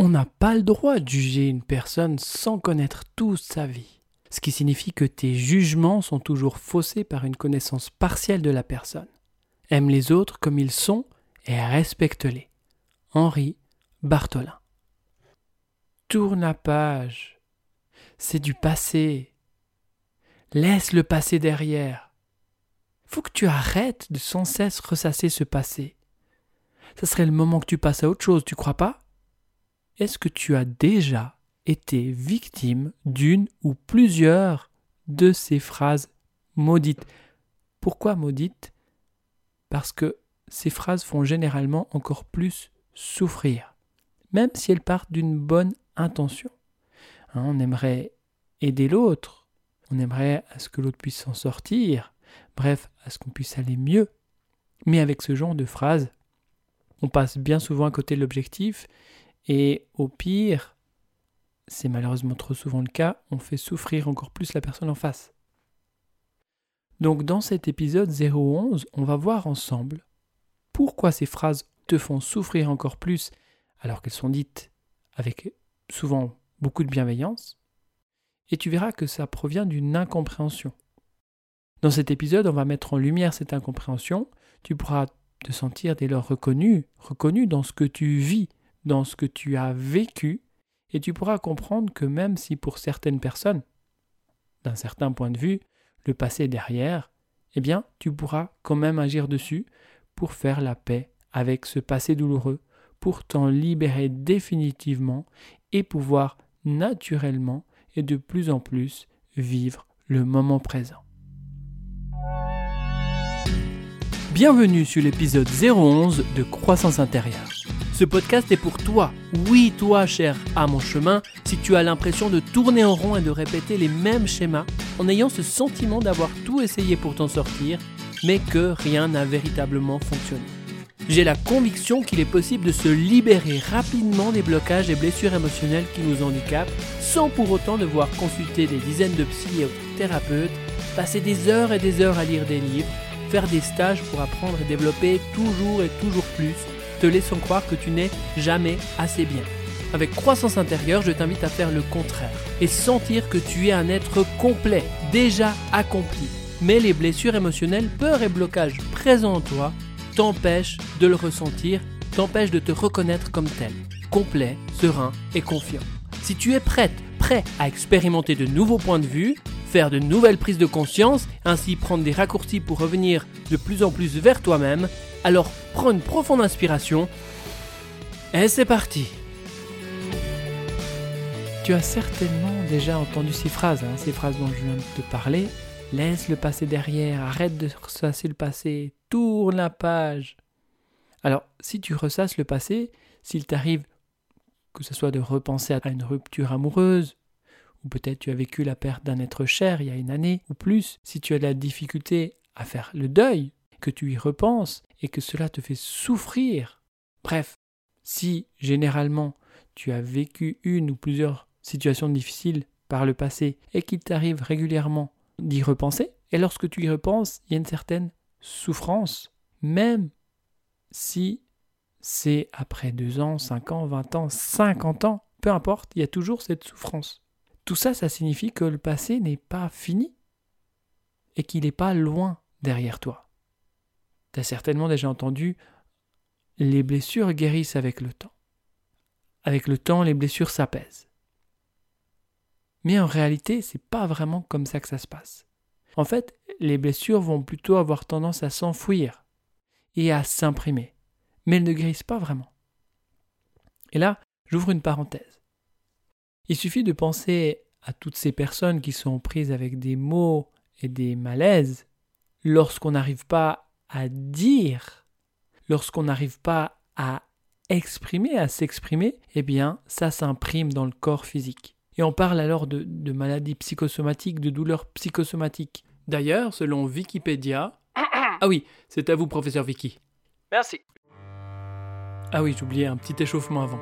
On n'a pas le droit de juger une personne sans connaître toute sa vie, ce qui signifie que tes jugements sont toujours faussés par une connaissance partielle de la personne. Aime les autres comme ils sont et respecte-les. Henri Bartholin. Tourne la page. C'est du passé. Laisse le passé derrière. Faut que tu arrêtes de sans cesse ressasser ce passé. Ce serait le moment que tu passes à autre chose, tu crois pas? Est-ce que tu as déjà été victime d'une ou plusieurs de ces phrases maudites? Pourquoi maudites? Parce que ces phrases font généralement encore plus souffrir, même si elles partent d'une bonne intention. Hein, on aimerait aider l'autre, on aimerait à ce que l'autre puisse s'en sortir, bref, à ce qu'on puisse aller mieux. Mais avec ce genre de phrases, on passe bien souvent à côté de l'objectif, et au pire, c'est malheureusement trop souvent le cas, on fait souffrir encore plus la personne en face. Donc dans cet épisode 011, on va voir ensemble pourquoi ces phrases te font souffrir encore plus alors qu'elles sont dites avec souvent beaucoup de bienveillance, et tu verras que ça provient d'une incompréhension. Dans cet épisode, on va mettre en lumière cette incompréhension, tu pourras te sentir dès lors reconnu, reconnu dans ce que tu vis, dans ce que tu as vécu, et tu pourras comprendre que même si pour certaines personnes, d'un certain point de vue, le passé est derrière, eh bien, tu pourras quand même agir dessus pour faire la paix avec ce passé douloureux, pour t'en libérer définitivement et pouvoir naturellement et de plus en plus vivre le moment présent. Bienvenue sur l'épisode 011 de Croissance intérieure. Ce podcast est pour toi, oui toi cher à mon chemin, si tu as l'impression de tourner en rond et de répéter les mêmes schémas en ayant ce sentiment d'avoir tout essayé pour t'en sortir mais que rien n'a véritablement fonctionné. J'ai la conviction qu'il est possible de se libérer rapidement des blocages et blessures émotionnelles qui nous handicapent, sans pour autant devoir consulter des dizaines de psy passer des heures et des heures à lire des livres, faire des stages pour apprendre et développer toujours et toujours plus, te laissant croire que tu n'es jamais assez bien. Avec croissance intérieure, je t'invite à faire le contraire et sentir que tu es un être complet, déjà accompli, mais les blessures émotionnelles, peurs et blocages présents en toi t'empêchent de le ressentir, t'empêchent de te reconnaître comme tel, complet, serein et confiant. Si tu es prête, prêt à expérimenter de nouveaux points de vue, faire de nouvelles prises de conscience, ainsi prendre des raccourcis pour revenir de plus en plus vers toi-même, alors prends une profonde inspiration et c'est parti. Tu as certainement déjà entendu ces phrases, hein, ces phrases dont je viens de te parler, Laisse le passé derrière, arrête de ressasser le passé, tourne la page. Alors, si tu ressasses le passé, s'il t'arrive que ce soit de repenser à une rupture amoureuse, ou peut-être tu as vécu la perte d'un être cher il y a une année ou plus, si tu as de la difficulté à faire le deuil, que tu y repenses et que cela te fait souffrir. Bref, si généralement tu as vécu une ou plusieurs situations difficiles par le passé et qu'il t'arrive régulièrement d'y repenser. Et lorsque tu y repenses, il y a une certaine souffrance, même si c'est après deux ans, cinq ans, vingt ans, cinquante ans, peu importe, il y a toujours cette souffrance. Tout ça, ça signifie que le passé n'est pas fini et qu'il n'est pas loin derrière toi. Certainement déjà entendu les blessures guérissent avec le temps. Avec le temps, les blessures s'apaisent. Mais en réalité, c'est pas vraiment comme ça que ça se passe. En fait, les blessures vont plutôt avoir tendance à s'enfouir et à s'imprimer, mais elles ne guérissent pas vraiment. Et là, j'ouvre une parenthèse. Il suffit de penser à toutes ces personnes qui sont prises avec des mots et des malaises lorsqu'on n'arrive pas à dire, lorsqu'on n'arrive pas à exprimer, à s'exprimer, eh bien, ça s'imprime dans le corps physique. Et on parle alors de, maladies psychosomatiques, de douleurs psychosomatiques. D'ailleurs, selon Wikipédia... ah oui, c'est à vous, professeur Vicky. Merci. Ah oui, j'oubliais un petit échauffement avant.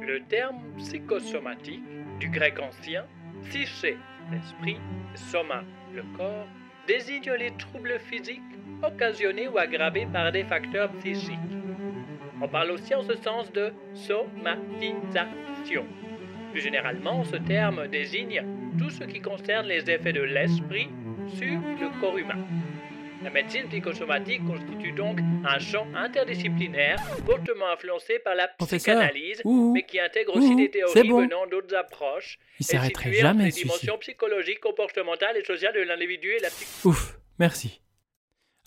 Le terme psychosomatique, du grec ancien, psyché, l'esprit, soma, le corps, désigne les troubles physiques occasionnés ou aggravés par des facteurs psychiques. On parle aussi en ce sens de somatisation. Plus généralement, ce terme désigne tout ce qui concerne les effets de l'esprit sur le corps humain. La médecine psychosomatique constitue donc un champ interdisciplinaire fortement influencé par la psychanalyse, mais qui intègre aussi des théories venant d'autres approches. Il s'arrêterait jamais les dimensions psychologiques, comportementales et sociales de l'individu et la psychologie. Ouf, merci.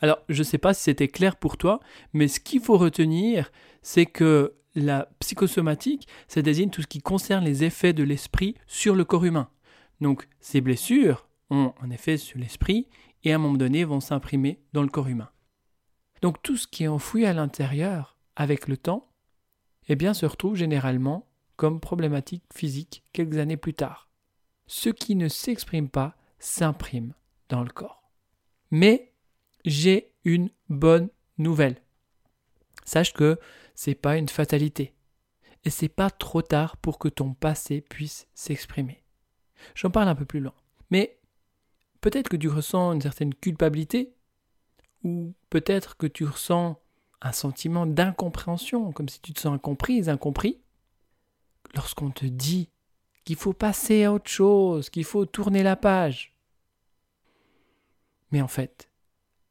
Alors, je ne sais pas si c'était clair pour toi, mais ce qu'il faut retenir, c'est que la psychosomatique, ça désigne tout ce qui concerne les effets de l'esprit sur le corps humain. Donc, ces blessures ont un effet sur l'esprit et à un moment donné vont s'imprimer dans le corps humain. Donc tout ce qui est enfoui à l'intérieur avec le temps, eh bien se retrouve généralement comme problématique physique quelques années plus tard. Ce qui ne s'exprime pas s'imprime dans le corps. Mais j'ai une bonne nouvelle. Sache que c'est pas une fatalité et c'est pas trop tard pour que ton passé puisse s'exprimer. J'en parle un peu plus loin. Mais Peut-être que tu ressens une certaine culpabilité, ou peut-être que tu ressens un sentiment d'incompréhension, comme si tu te sens incomprise, incompris. Lorsqu'on te dit qu'il faut passer à autre chose, qu'il faut tourner la page. Mais en fait,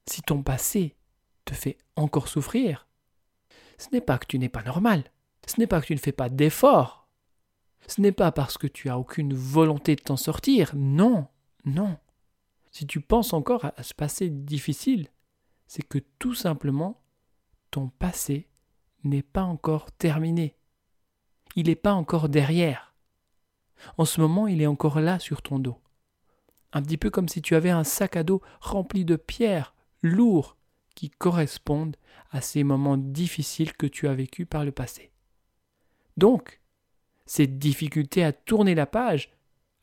si ton passé te fait encore souffrir, ce n'est pas que tu n'es pas normal, ce n'est pas que tu ne fais pas d'efforts, ce n'est pas parce que tu as aucune volonté de t'en sortir, non, non. Si tu penses encore à ce passé difficile, c'est que tout simplement, ton passé n'est pas encore terminé. Il n'est pas encore derrière. En ce moment, il est encore là sur ton dos. Un petit peu comme si tu avais un sac à dos rempli de pierres lourds qui correspondent à ces moments difficiles que tu as vécus par le passé. Donc, cette difficulté à tourner la page,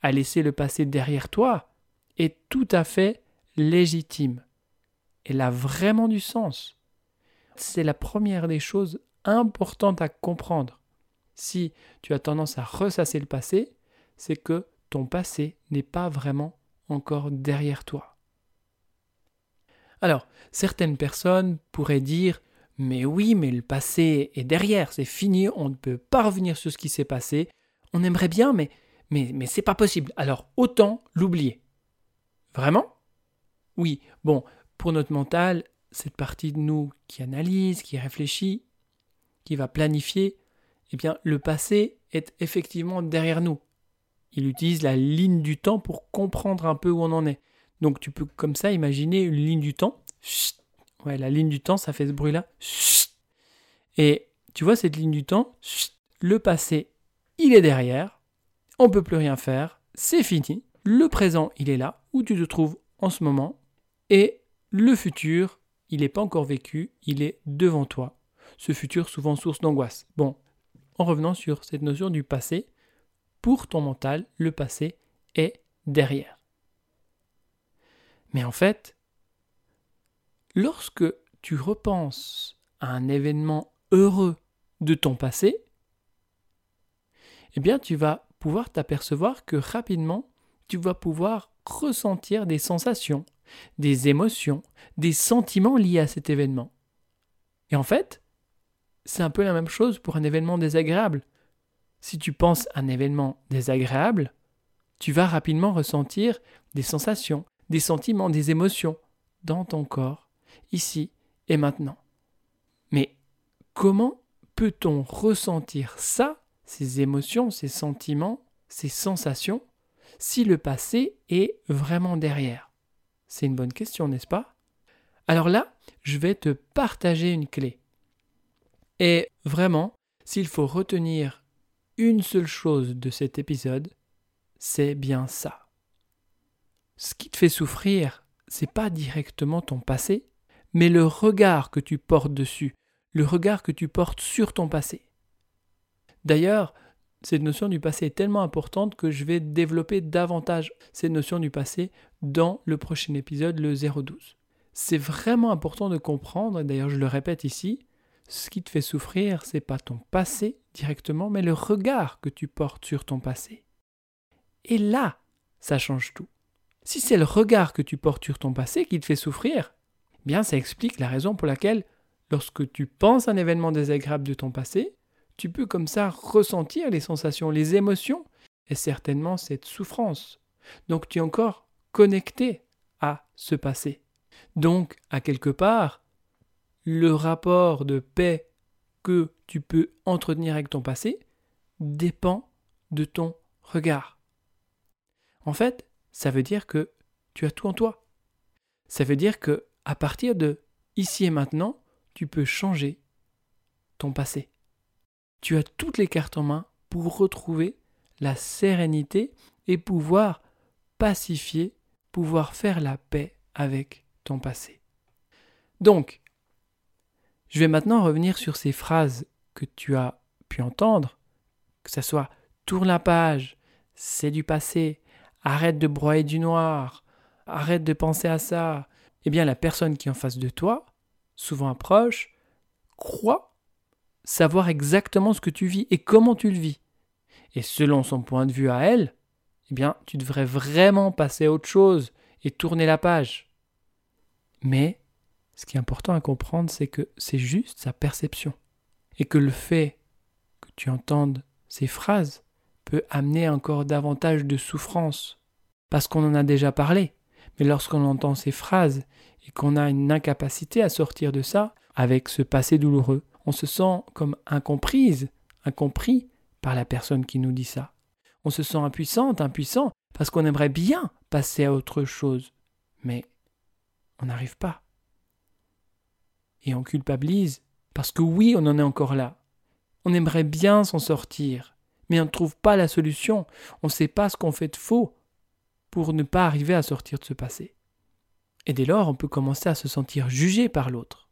à laisser le passé derrière toi, est tout à fait légitime. Elle a vraiment du sens. C'est la première des choses importantes à comprendre. Si tu as tendance à ressasser le passé, c'est que ton passé n'est pas vraiment encore derrière toi. Alors, certaines personnes pourraient dire Mais oui, mais le passé est derrière, c'est fini, on ne peut pas revenir sur ce qui s'est passé. On aimerait bien, mais, mais, mais c'est pas possible. Alors, autant l'oublier. Vraiment? Oui, bon, pour notre mental, cette partie de nous qui analyse, qui réfléchit, qui va planifier, eh bien, le passé est effectivement derrière nous. Il utilise la ligne du temps pour comprendre un peu où on en est. Donc, tu peux comme ça imaginer une ligne du temps. Ouais, la ligne du temps, ça fait ce bruit-là. Et tu vois cette ligne du temps Le passé, il est derrière. On ne peut plus rien faire. C'est fini. Le présent, il est là, tu te trouves en ce moment, et le futur, il n'est pas encore vécu, il est devant toi. Ce futur souvent source d'angoisse. Bon, en revenant sur cette notion du passé, pour ton mental, le passé est derrière. Mais en fait, lorsque tu repenses à un événement heureux de ton passé, eh bien tu vas pouvoir t'apercevoir que rapidement tu vas pouvoir ressentir des sensations, des émotions, des sentiments liés à cet événement. Et en fait, c'est un peu la même chose pour un événement désagréable. Si tu penses un événement désagréable, tu vas rapidement ressentir des sensations, des sentiments, des émotions dans ton corps, ici et maintenant. Mais comment peut-on ressentir ça, ces émotions, ces sentiments, ces sensations, si le passé est vraiment derrière? C'est une bonne question, n'est-ce pas? Alors là, je vais te partager une clé. Et vraiment, s'il faut retenir une seule chose de cet épisode, c'est bien ça. Ce qui te fait souffrir, c'est pas directement ton passé, mais le regard que tu portes dessus, le regard que tu portes sur ton passé. D'ailleurs, cette notion du passé est tellement importante que je vais développer davantage cette notion du passé dans le prochain épisode, le 012. C'est vraiment important de comprendre, d'ailleurs je le répète ici, ce qui te fait souffrir, c'est pas ton passé directement, mais le regard que tu portes sur ton passé. Et là, ça change tout. Si c'est le regard que tu portes sur ton passé qui te fait souffrir, eh bien ça explique la raison pour laquelle lorsque tu penses un événement désagréable de ton passé, tu peux comme ça ressentir les sensations, les émotions et certainement cette souffrance. Donc tu es encore connecté à ce passé. Donc, à quelque part, le rapport de paix que tu peux entretenir avec ton passé dépend de ton regard. En fait, ça veut dire que tu as tout en toi. Ça veut dire que à partir de ici et maintenant, tu peux changer ton passé. Tu as toutes les cartes en main pour retrouver la sérénité et pouvoir pacifier, pouvoir faire la paix avec ton passé. Donc, je vais maintenant revenir sur ces phrases que tu as pu entendre, que ce soit tourne la page, c'est du passé, arrête de broyer du noir, arrête de penser à ça. Eh bien, la personne qui est en face de toi, souvent approche, croit savoir exactement ce que tu vis et comment tu le vis. Et selon son point de vue à elle, eh bien, tu devrais vraiment passer à autre chose et tourner la page. Mais ce qui est important à comprendre, c'est que c'est juste sa perception. Et que le fait que tu entendes ces phrases peut amener encore davantage de souffrance. Parce qu'on en a déjà parlé. Mais lorsqu'on entend ces phrases et qu'on a une incapacité à sortir de ça, avec ce passé douloureux, on se sent comme incomprise, incompris par la personne qui nous dit ça. On se sent impuissante, impuissant, parce qu'on aimerait bien passer à autre chose. Mais on n'arrive pas. Et on culpabilise, parce que oui, on en est encore là. On aimerait bien s'en sortir, mais on ne trouve pas la solution. On ne sait pas ce qu'on fait de faux pour ne pas arriver à sortir de ce passé. Et dès lors, on peut commencer à se sentir jugé par l'autre.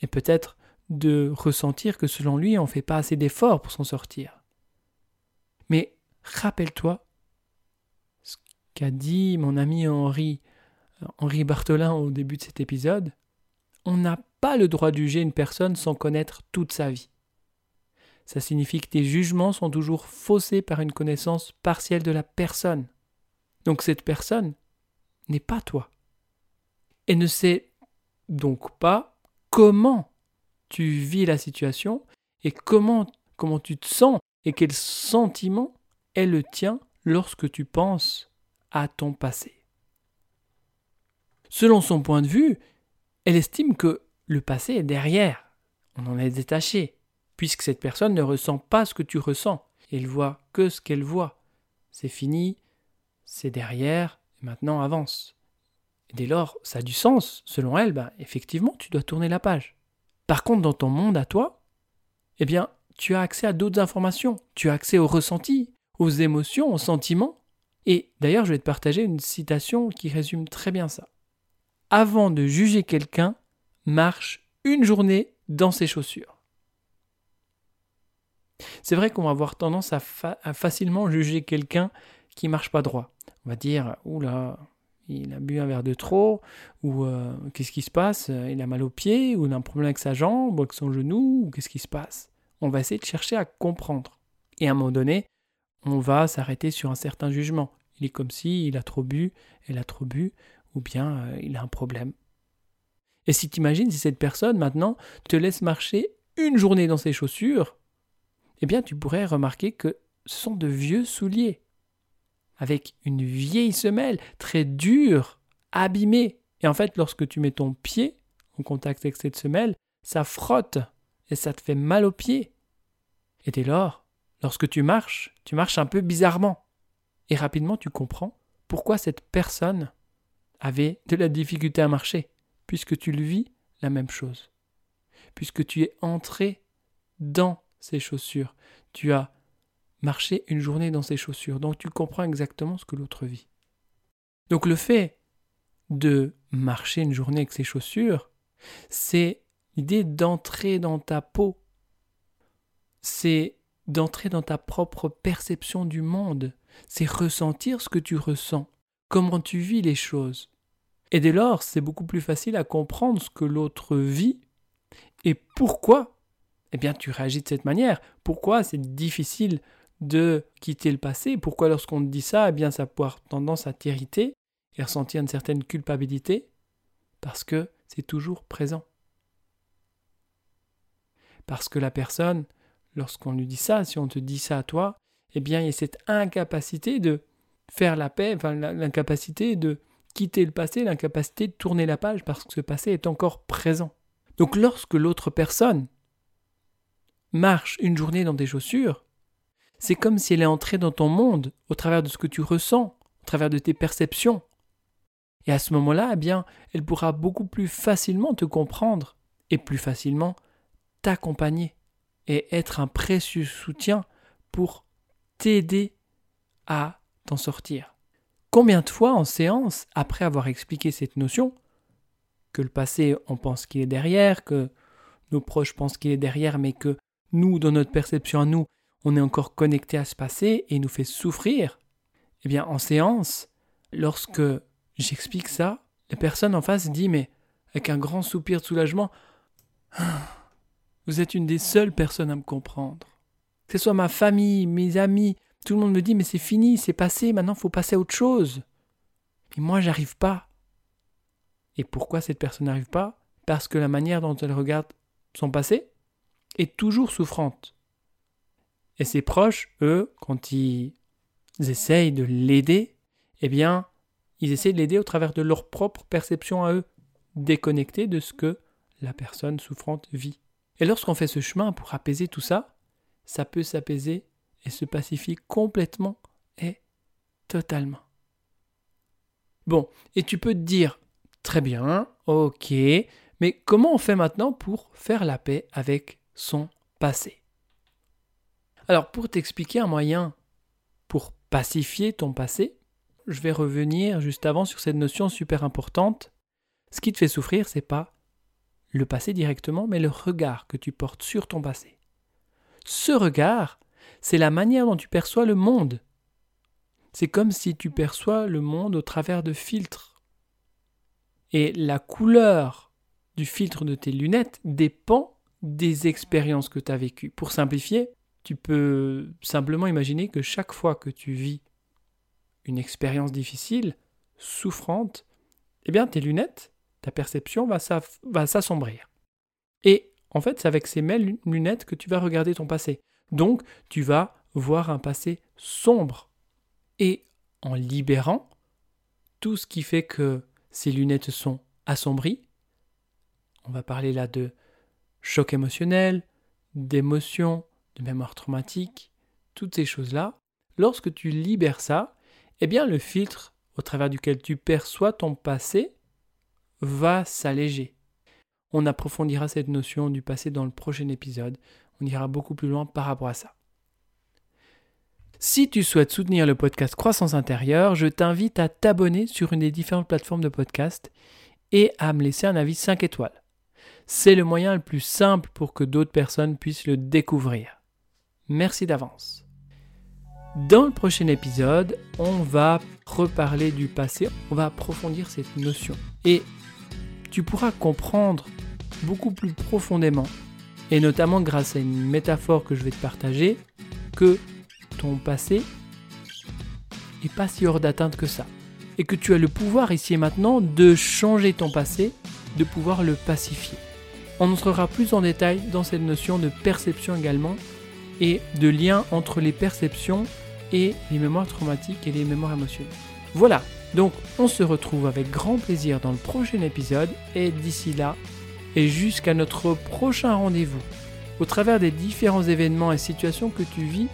Et peut-être de ressentir que selon lui, on ne fait pas assez d'efforts pour s'en sortir. Mais rappelle-toi ce qu'a dit mon ami Henri, Henri Bartholin au début de cet épisode. On n'a pas le droit de juger une personne sans connaître toute sa vie. Ça signifie que tes jugements sont toujours faussés par une connaissance partielle de la personne. Donc cette personne n'est pas toi. Et ne sait donc pas comment tu vis la situation et comment, comment tu te sens et quel sentiment est le tien lorsque tu penses à ton passé. Selon son point de vue, elle estime que le passé est derrière, on en est détaché, puisque cette personne ne ressent pas ce que tu ressens, elle voit que ce qu'elle voit. C'est fini, c'est derrière, et maintenant avance. Dès lors, ça a du sens, selon elle, ben, effectivement, tu dois tourner la page. Par contre, dans ton monde à toi, eh bien, tu as accès à d'autres informations, tu as accès aux ressentis, aux émotions, aux sentiments. Et d'ailleurs, je vais te partager une citation qui résume très bien ça. Avant de juger quelqu'un, marche une journée dans ses chaussures. C'est vrai qu'on va avoir tendance à, facilement juger quelqu'un qui marche pas droit. On va dire, oula, il a bu un verre de trop, ou euh, qu'est-ce qui se passe? Il a mal au pied, ou il a un problème avec sa jambe, ou avec son genou, ou qu'est-ce qui se passe? On va essayer de chercher à comprendre. Et à un moment donné, on va s'arrêter sur un certain jugement. Il est comme si il a trop bu, elle a trop bu, ou bien euh, il a un problème. Et si tu imagines si cette personne maintenant te laisse marcher une journée dans ses chaussures, eh bien tu pourrais remarquer que ce sont de vieux souliers avec une vieille semelle très dure, abîmée. Et en fait, lorsque tu mets ton pied en contact avec cette semelle, ça frotte et ça te fait mal aux pieds. Et dès lors, lorsque tu marches, tu marches un peu bizarrement. Et rapidement, tu comprends pourquoi cette personne avait de la difficulté à marcher, puisque tu le vis la même chose. Puisque tu es entré dans ses chaussures, tu as marcher une journée dans ses chaussures. Donc tu comprends exactement ce que l'autre vit. Donc le fait de marcher une journée avec ses chaussures, c'est l'idée d'entrer dans ta peau. C'est d'entrer dans ta propre perception du monde. C'est ressentir ce que tu ressens, comment tu vis les choses. Et dès lors, c'est beaucoup plus facile à comprendre ce que l'autre vit et pourquoi eh bien, tu réagis de cette manière. Pourquoi c'est difficile de quitter le passé. Pourquoi lorsqu'on te dit ça, eh bien ça peut avoir tendance à t'irriter et ressentir une certaine culpabilité Parce que c'est toujours présent. Parce que la personne, lorsqu'on lui dit ça, si on te dit ça à toi, eh bien, il y a cette incapacité de faire la paix, enfin, l'incapacité de quitter le passé, l'incapacité de tourner la page parce que ce passé est encore présent. Donc, lorsque l'autre personne marche une journée dans des chaussures, c'est comme si elle est entrée dans ton monde au travers de ce que tu ressens, au travers de tes perceptions. Et à ce moment-là, eh bien, elle pourra beaucoup plus facilement te comprendre et plus facilement t'accompagner et être un précieux soutien pour t'aider à t'en sortir. Combien de fois en séance, après avoir expliqué cette notion, que le passé, on pense qu'il est derrière, que nos proches pensent qu'il est derrière, mais que nous, dans notre perception à nous, on est encore connecté à ce passé et nous fait souffrir, eh bien, en séance, lorsque j'explique ça, la personne en face dit, mais avec un grand soupir de soulagement, vous êtes une des seules personnes à me comprendre. Que ce soit ma famille, mes amis, tout le monde me dit mais c'est fini, c'est passé, maintenant faut passer à autre chose. Mais moi j'arrive pas. Et pourquoi cette personne n'arrive pas? Parce que la manière dont elle regarde son passé est toujours souffrante. Et ses proches, eux, quand ils essayent de l'aider, eh bien, ils essayent de l'aider au travers de leur propre perception à eux, déconnectés de ce que la personne souffrante vit. Et lorsqu'on fait ce chemin pour apaiser tout ça, ça peut s'apaiser et se pacifier complètement et totalement. Bon, et tu peux te dire, très bien, ok, mais comment on fait maintenant pour faire la paix avec son passé? Alors, pour t'expliquer un moyen pour pacifier ton passé, je vais revenir juste avant sur cette notion super importante. Ce qui te fait souffrir, c'est pas le passé directement, mais le regard que tu portes sur ton passé. Ce regard, c'est la manière dont tu perçois le monde. C'est comme si tu perçois le monde au travers de filtres. Et la couleur du filtre de tes lunettes dépend des expériences que tu as vécues. Pour simplifier, tu peux simplement imaginer que chaque fois que tu vis une expérience difficile, souffrante, eh bien tes lunettes, ta perception va s'assombrir. Et en fait, c'est avec ces mêmes lunettes que tu vas regarder ton passé. Donc, tu vas voir un passé sombre. Et en libérant tout ce qui fait que ces lunettes sont assombries, on va parler là de choc émotionnel, d'émotion, de mémoire traumatique, toutes ces choses-là, lorsque tu libères ça, eh bien le filtre au travers duquel tu perçois ton passé va s'alléger. On approfondira cette notion du passé dans le prochain épisode. On ira beaucoup plus loin par rapport à ça. Si tu souhaites soutenir le podcast Croissance intérieure, je t'invite à t'abonner sur une des différentes plateformes de podcast et à me laisser un avis 5 étoiles. C'est le moyen le plus simple pour que d'autres personnes puissent le découvrir. Merci d'avance. Dans le prochain épisode, on va reparler du passé, on va approfondir cette notion. Et tu pourras comprendre beaucoup plus profondément, et notamment grâce à une métaphore que je vais te partager, que ton passé n'est pas si hors d'atteinte que ça. Et que tu as le pouvoir ici et maintenant de changer ton passé, de pouvoir le pacifier. On entrera plus en détail dans cette notion de perception également et de lien entre les perceptions et les mémoires traumatiques et les mémoires émotionnelles. Voilà, donc on se retrouve avec grand plaisir dans le prochain épisode et d'ici là, et jusqu'à notre prochain rendez-vous, au travers des différents événements et situations que tu vis,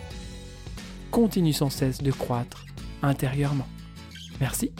continue sans cesse de croître intérieurement. Merci